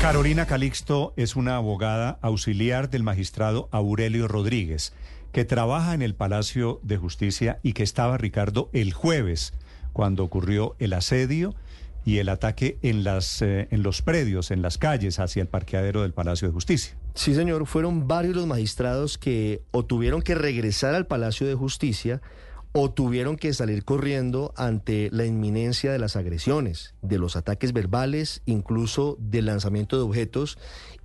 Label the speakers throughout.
Speaker 1: Carolina Calixto es una abogada auxiliar del magistrado Aurelio Rodríguez, que trabaja en el Palacio de Justicia y que estaba, Ricardo, el jueves, cuando ocurrió el asedio y el ataque en, las, eh, en los predios, en las calles, hacia el parqueadero del Palacio de Justicia.
Speaker 2: Sí, señor, fueron varios los magistrados que o tuvieron que regresar al Palacio de Justicia o tuvieron que salir corriendo ante la inminencia de las agresiones, de los ataques verbales, incluso del lanzamiento de objetos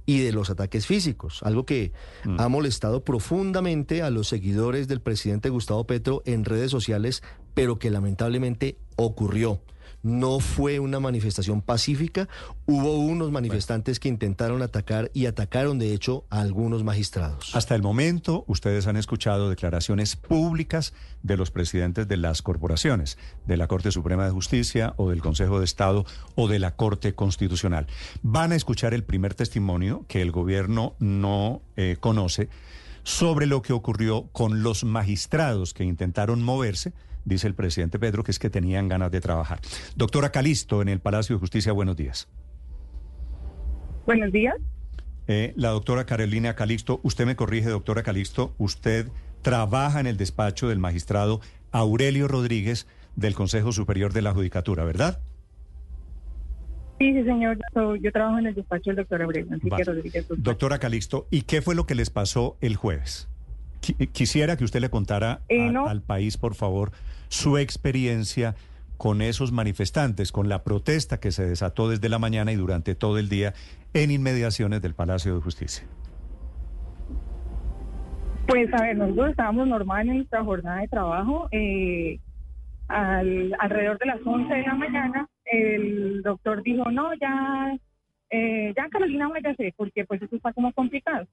Speaker 2: y de los ataques físicos, algo que ha molestado profundamente a los seguidores del presidente Gustavo Petro en redes sociales, pero que lamentablemente ocurrió. No fue una manifestación pacífica, hubo unos manifestantes que intentaron atacar y atacaron de hecho a algunos magistrados.
Speaker 1: Hasta el momento, ustedes han escuchado declaraciones públicas de los presidentes de las corporaciones, de la Corte Suprema de Justicia o del Consejo de Estado o de la Corte Constitucional. Van a escuchar el primer testimonio que el gobierno no eh, conoce sobre lo que ocurrió con los magistrados que intentaron moverse dice el presidente Pedro, que es que tenían ganas de trabajar. Doctora Calisto, en el Palacio de Justicia, buenos días.
Speaker 3: Buenos días.
Speaker 1: Eh, la doctora Carolina Calixto, usted me corrige, doctora Calixto, usted trabaja en el despacho del magistrado Aurelio Rodríguez del Consejo Superior de la Judicatura, ¿verdad?
Speaker 3: Sí, sí, señor. Yo, yo trabajo en el despacho del doctor
Speaker 1: Vale.
Speaker 3: Rodríguez.
Speaker 1: Doctora Calixto, ¿y qué fue lo que les pasó el jueves? Qui- Quisiera que usted le contara
Speaker 3: Eh,
Speaker 1: a-
Speaker 3: no.
Speaker 1: al país, por favor, su experiencia con esos manifestantes, con la protesta que se desató desde la mañana y durante todo el día en inmediaciones del Palacio de Justicia.
Speaker 3: Pues a ver, nosotros estábamos normal en nuestra jornada de trabajo. eh, al- alrededor de las 11 de la mañana, doctor dijo, no, ya, eh, ya Carolina váyase, porque pues esto está como complicado.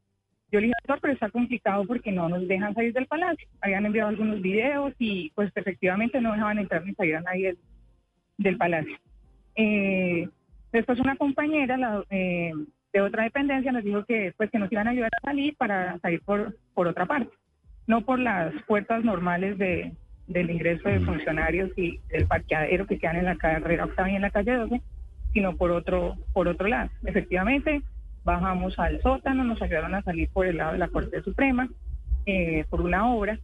Speaker 3: Yo le dije, doctor, pero está complicado porque no nos dejan salir del palacio. Habían enviado algunos videos y pues efectivamente no dejaban entrar ni salir a nadie del, del palacio. Eh, después una compañera la, eh, de otra dependencia nos dijo que pues que nos iban a ayudar a salir para salir por, por otra parte, no por las puertas normales de, del ingreso de funcionarios y del parqueadero que quedan en la carrera octava y en la calle 12, sino por otro, por otro lado. Efectivamente, bajamos al sótano, nos ayudaron a salir por el lado de la Corte Suprema, eh, por una obra,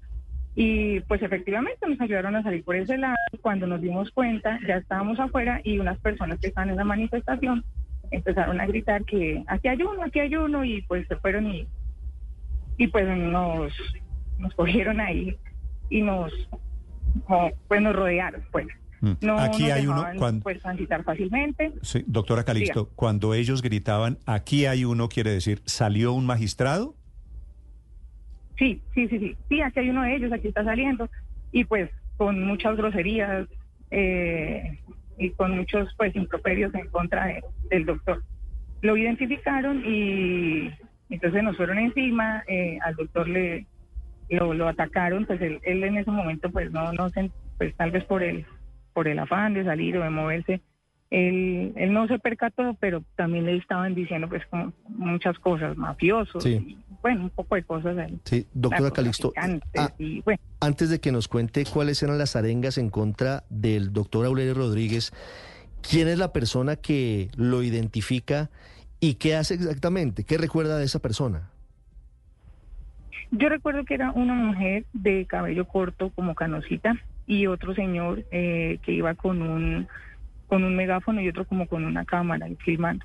Speaker 3: y pues efectivamente nos ayudaron a salir por ese lado. Cuando nos dimos cuenta, ya estábamos afuera y unas personas que estaban en la manifestación empezaron a gritar que aquí hay uno, aquí hay uno, y pues se fueron y, y pues nos, nos cogieron ahí y nos, no, pues nos rodearon, pues.
Speaker 1: Mm.
Speaker 3: No
Speaker 1: Aquí
Speaker 3: nos
Speaker 1: hay uno cuando...
Speaker 3: pues transitar fácilmente.
Speaker 1: Sí, doctora Calixto, cuando ellos gritaban, aquí hay uno, quiere decir, ¿salió un magistrado?
Speaker 3: Sí, sí, sí, sí. Sí, aquí hay uno de ellos, aquí está saliendo. Y pues con muchas groserías eh, y con muchos pues improperios en contra de- del doctor. Lo identificaron y entonces nos fueron encima, eh, al doctor le lo, lo atacaron, pues él, él en ese momento pues no, no se, pues tal vez por el, por el afán de salir o de moverse, él, él no se percató, pero también le estaban diciendo pues como muchas cosas, mafiosos,
Speaker 2: Sí.
Speaker 3: y, bueno, un poco de cosas ahí.
Speaker 2: Sí, doctora Calixto, ah,
Speaker 3: y bueno,
Speaker 2: antes de que nos cuente cuáles eran las arengas en contra del doctor Aurelio Rodríguez, ¿quién es la persona que lo identifica y qué hace exactamente? ¿Qué recuerda de esa persona?
Speaker 3: Yo recuerdo que era una mujer de cabello corto como canosita y otro señor eh, que iba con un con un megáfono y otro como con una cámara y filmando.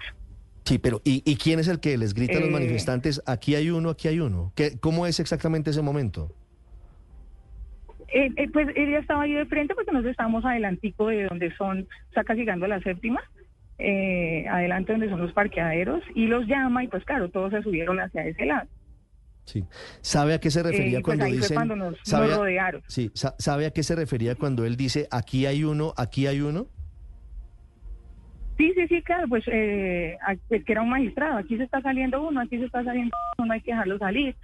Speaker 2: Sí, pero ¿y, y quién es el que les grita a los
Speaker 3: Eh.
Speaker 2: manifestantes, aquí hay uno, aquí hay uno? ¿Qué, ¿Cómo es exactamente ese momento?
Speaker 3: Eh, eh, pues ella estaba ahí de frente porque nosotros estábamos adelantico de donde son, o sea, casi llegando a la séptima, eh, adelante donde son los parqueaderos y los llama y pues claro, todos se subieron hacia ese lado.
Speaker 2: Sí. ¿Sabe a qué se refería
Speaker 3: Eh, pues
Speaker 2: cuando dicen...
Speaker 3: cuando nos, nos
Speaker 2: ¿sabe, a,
Speaker 3: rodearon.
Speaker 2: sí, ¿Sabe a qué se refería cuando él dice, aquí hay uno, aquí hay uno?
Speaker 3: Sí, sí, sí, claro, pues eh, que era un magistrado, aquí se está saliendo uno, aquí se está saliendo uno, no hay que dejarlo salir.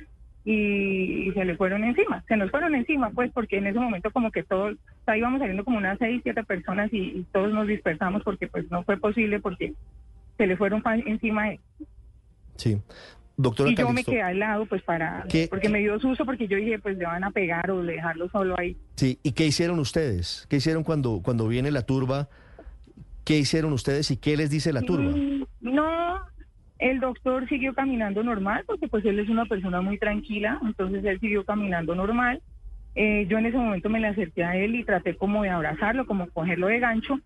Speaker 3: Y, y se le fueron encima, se nos fueron encima, pues porque en ese momento como que todos, o sea, íbamos saliendo como unas seis, siete personas y, y todos nos dispersamos porque pues no fue posible porque se le fueron encima a él.
Speaker 2: Sí. Doctora
Speaker 3: Y yo me
Speaker 2: Calixto,
Speaker 3: quedé al lado pues para,
Speaker 2: ¿Qué-
Speaker 3: porque me dio susto porque yo dije pues le van a pegar o dejarlo solo ahí.
Speaker 2: sí, ¿y qué hicieron ustedes? ¿Qué hicieron cuando, cuando viene la turba? ¿Qué hicieron ustedes y qué les dice la turba?
Speaker 3: Mm, No, el doctor siguió caminando normal porque pues él es una persona muy tranquila, entonces él siguió caminando normal. Eh, yo en ese momento me le acerqué a él y traté como de abrazarlo, como cogerlo de gancho.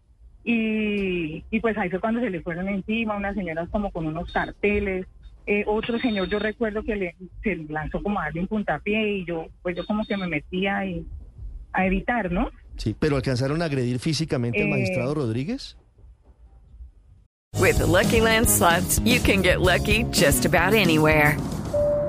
Speaker 3: Y, y pues ahí fue cuando se le fueron encima, unas señoras como con unos carteles. Eh, otro señor yo recuerdo que le, se lanzó como a darle un puntapié y yo pues yo como que me metía y, a evitar, ¿no?
Speaker 2: Sí, pero alcanzaron a agredir físicamente al
Speaker 3: Eh,
Speaker 2: magistrado Rodríguez?
Speaker 4: With the Lucky Land slots, you can get lucky just about anywhere.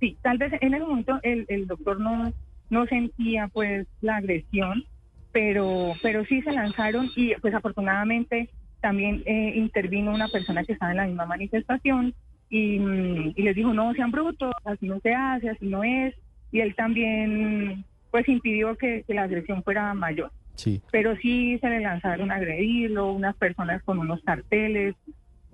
Speaker 3: sí. Tal vez en ese momento el, el doctor no, no sentía pues la agresión, pero, pero sí se lanzaron y pues afortunadamente también eh, intervino una persona que estaba en la misma manifestación y, mm, y les dijo, no sean brutos, así no se hace, así no es. Y él también pues impidió que, que la agresión fuera mayor
Speaker 2: Sí.
Speaker 3: pero sí se le lanzaron a agredirlo, unas personas con unos carteles,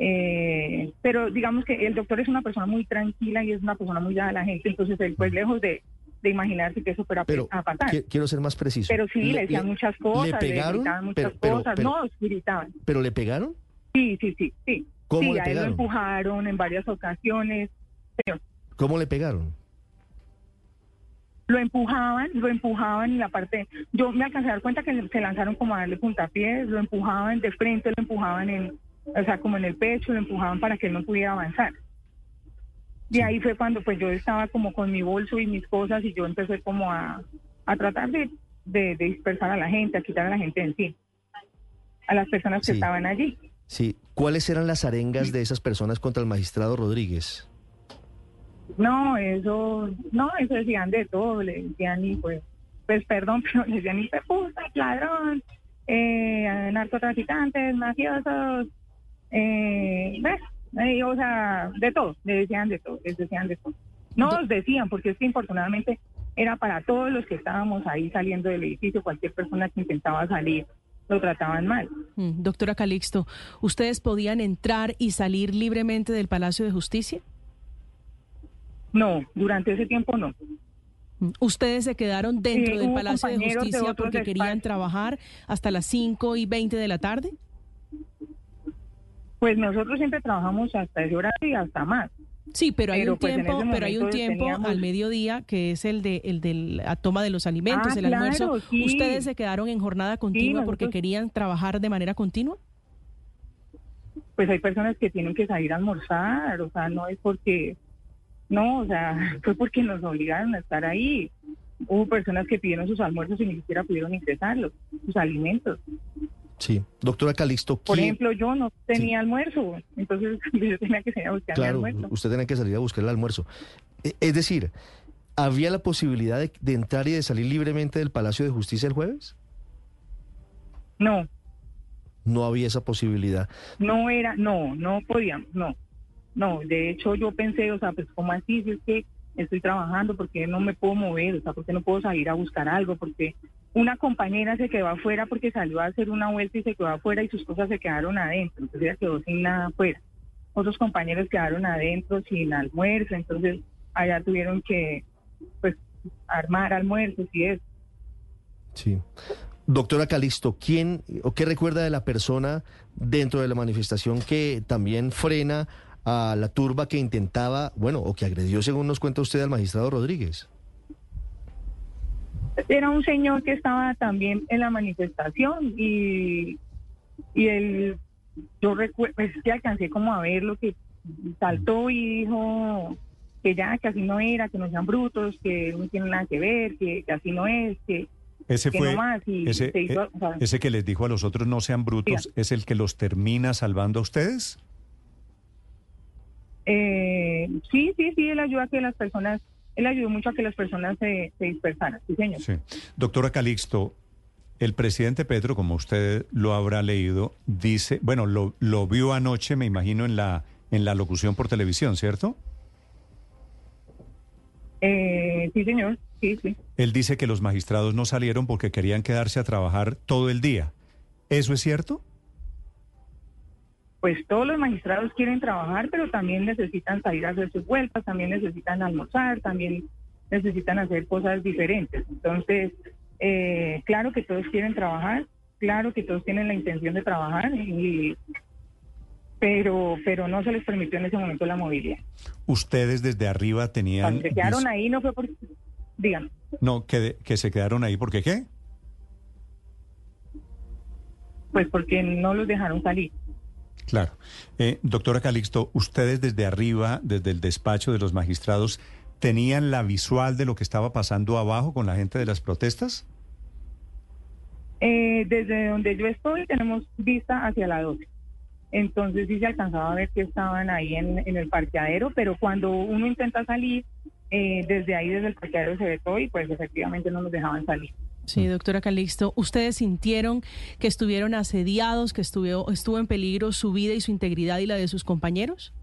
Speaker 3: eh, pero digamos que el doctor es una persona muy tranquila y es una persona muy dada a la gente, entonces él pues lejos de, de imaginarse que eso fuera
Speaker 2: Pero
Speaker 3: a pasar.
Speaker 2: qui- quiero ser más preciso.
Speaker 3: Pero sí, le decían muchas cosas, le,
Speaker 2: pegaron?
Speaker 3: gritaban muchas
Speaker 2: Pero- pero-
Speaker 3: cosas, no, gritaban.
Speaker 2: ¿Pero le pegaron?
Speaker 3: Sí, sí, sí, sí.
Speaker 2: ¿Cómo
Speaker 3: sí,
Speaker 2: le
Speaker 3: a él lo
Speaker 2: pegaron?
Speaker 3: empujaron en varias ocasiones, pero
Speaker 2: ¿Cómo le pegaron?
Speaker 3: lo empujaban, lo empujaban en la parte, yo me alcancé a dar cuenta que se lanzaron como a darle puntapiés, lo empujaban de frente, lo empujaban en, o sea, como en el pecho, lo empujaban para que él no pudiera avanzar. Y ahí fue cuando pues yo estaba como con mi bolso y mis cosas y yo empecé como a, a tratar de, de- de dispersar a la gente, a quitar a la gente de encima, a las personas que
Speaker 2: Sí.
Speaker 3: estaban allí.
Speaker 2: Sí. ¿Cuáles eran las arengas de esas personas contra el magistrado Rodríguez?
Speaker 3: No, eso, no, eso decían de todo, le decían y pues, pues perdón, pero le decían y puta, ladrón, eh, narcotraficantes, mafiosos, eh. Eh, o sea, de todo, le decían de todo, les decían de todo. No nos decían, porque es que infortunadamente era para todos los que estábamos ahí saliendo del edificio, cualquier persona que intentaba salir, lo trataban mal.
Speaker 5: Mm, Doctora Calixto, ¿ustedes podían entrar y salir libremente del Palacio de Justicia?
Speaker 3: No, durante ese tiempo no.
Speaker 5: Mm, ¿Ustedes se quedaron dentro
Speaker 3: Sí,
Speaker 5: del Palacio de Justicia porque querían
Speaker 3: espacios.
Speaker 5: trabajar hasta las 5 y 20 de la tarde?
Speaker 3: Pues nosotros siempre trabajamos hasta ese horario y hasta más.
Speaker 5: Sí, pero hay
Speaker 3: Pero,
Speaker 5: un
Speaker 3: pues,
Speaker 5: tiempo, pero hay un tiempo
Speaker 3: teníamos-
Speaker 5: al mediodía que es el de el de la toma de los alimentos,
Speaker 3: Ah,
Speaker 5: el almuerzo.
Speaker 3: claro, sí.
Speaker 5: ¿Ustedes se quedaron en jornada continua porque
Speaker 3: nosotros-
Speaker 5: querían trabajar de manera continua?
Speaker 3: pues hay personas que tienen que salir a almorzar, o sea, no es porque, no, o sea, fue porque nos obligaron a estar ahí. Hubo personas que pidieron sus almuerzos y ni siquiera pudieron ingresarlos, sus alimentos.
Speaker 2: Sí. Doctora Calixto,
Speaker 3: Por
Speaker 2: ¿quién-
Speaker 3: ejemplo, yo no tenía almuerzo, entonces yo tenía que salir a buscar
Speaker 2: Claro,
Speaker 3: almuerzo.
Speaker 2: usted tenía que salir a buscar el almuerzo. E- Es decir, ¿había la posibilidad de, de entrar y de salir libremente del Palacio de Justicia el jueves?
Speaker 3: No,
Speaker 2: No había esa posibilidad.
Speaker 3: no era, no, no podíamos, no, no. De hecho, yo pensé, o sea, pues, ¿cómo así? Si es que estoy trabajando, porque no me puedo mover? O sea, porque no puedo salir a buscar algo? Porque una compañera se quedó afuera porque salió a hacer una vuelta y se quedó afuera y sus cosas se quedaron adentro. Entonces ella quedó sin nada afuera. Otros compañeros quedaron adentro sin almuerzo, entonces allá tuvieron que, pues, armar almuerzos y eso.
Speaker 2: Sí. Doctora Calixto, ¿quién o qué recuerda de la persona dentro de la manifestación que también frena a la turba que intentaba, bueno, o que agredió, según nos cuenta usted, al magistrado Rodríguez?
Speaker 3: Era un señor que estaba también en la manifestación y, y él, yo recuerdo, pues que alcancé como a ver lo que saltó y dijo que ya, que así no era, que no sean brutos, que no tienen nada que ver, que, que así no es, que,
Speaker 1: Ese
Speaker 3: que
Speaker 1: fue
Speaker 3: no más. Y
Speaker 1: ese,
Speaker 3: se hizo,
Speaker 1: eh,
Speaker 3: o sea,
Speaker 1: ese que les dijo a los otros no sean brutos, ¿es el que los termina salvando a ustedes?
Speaker 3: eh, sí, sí, sí, él ayuda a que las personas, él ayudó mucho a que las personas se, se dispersaran, sí, señor.
Speaker 1: Sí. Doctora Calixto, el presidente Petro, como usted lo habrá leído, dice, bueno, lo, lo vio anoche, me imagino, en la, en la locución por televisión, ¿cierto?
Speaker 3: Eh, sí, señor, sí, sí.
Speaker 1: Él dice que los magistrados no salieron porque querían quedarse a trabajar todo el día. ¿Eso es cierto?
Speaker 3: Pues todos los magistrados quieren trabajar, pero también necesitan salir a hacer sus vueltas, también necesitan almorzar, también necesitan hacer cosas diferentes. Entonces, eh, claro que todos quieren trabajar, claro que todos tienen la intención de trabajar, y, pero, pero no se les permitió en ese momento la movilidad.
Speaker 1: Ustedes desde arriba tenían...
Speaker 3: Cuando se quedaron ahí no fue por... Díganme.
Speaker 1: No, que, que se quedaron ahí porque qué?
Speaker 3: Pues porque no los dejaron salir.
Speaker 1: Claro. Eh, doctora Calixto, ustedes desde arriba, desde el despacho de los magistrados, ¿tenían la visual de lo que estaba pasando abajo con la gente de las protestas?
Speaker 3: Eh, desde donde yo estoy tenemos vista hacia la 12. Entonces sí se alcanzaba a ver que estaban ahí en, en el parqueadero, pero cuando uno intenta salir, eh, desde ahí, desde el parqueadero se ve todo y pues efectivamente no nos dejaban salir.
Speaker 5: Sí, doctora Calixto, ¿ustedes sintieron que estuvieron asediados, que estuvo, estuvo en peligro su vida y su integridad y la de sus compañeros?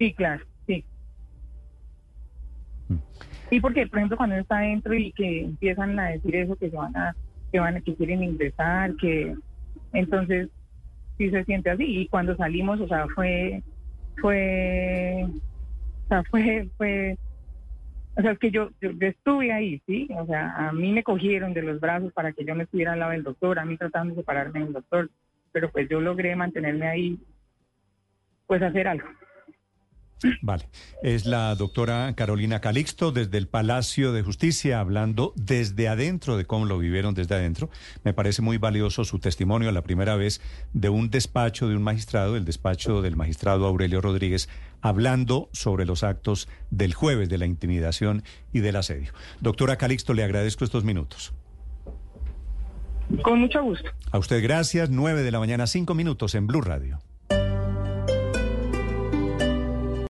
Speaker 3: Sí, claro, sí. Sí, porque por ejemplo cuando uno está adentro y que empiezan a decir eso, que se van a, que van a, que quieren ingresar, que entonces sí se siente así. Y cuando salimos, o sea, fue, fue, o sea, fue, fue, o sea, es que yo, yo, yo estuve ahí, sí, o sea, a mí me cogieron de los brazos para que yo no estuviera al lado del doctor, a mí tratando de separarme del doctor, pero pues yo logré mantenerme ahí, pues hacer algo.
Speaker 1: Vale. Es la doctora Carolina Calixto desde el Palacio de Justicia, hablando desde adentro de cómo lo vivieron desde adentro. Me parece muy valioso su testimonio, la primera vez de un despacho de un magistrado, el despacho del magistrado Aurelio Rodríguez, hablando sobre los actos del jueves de la intimidación y del asedio. Doctora Calixto, le agradezco estos minutos.
Speaker 3: Con mucho gusto.
Speaker 1: A usted gracias. 9 de la mañana, 5 minutos en Blue Radio.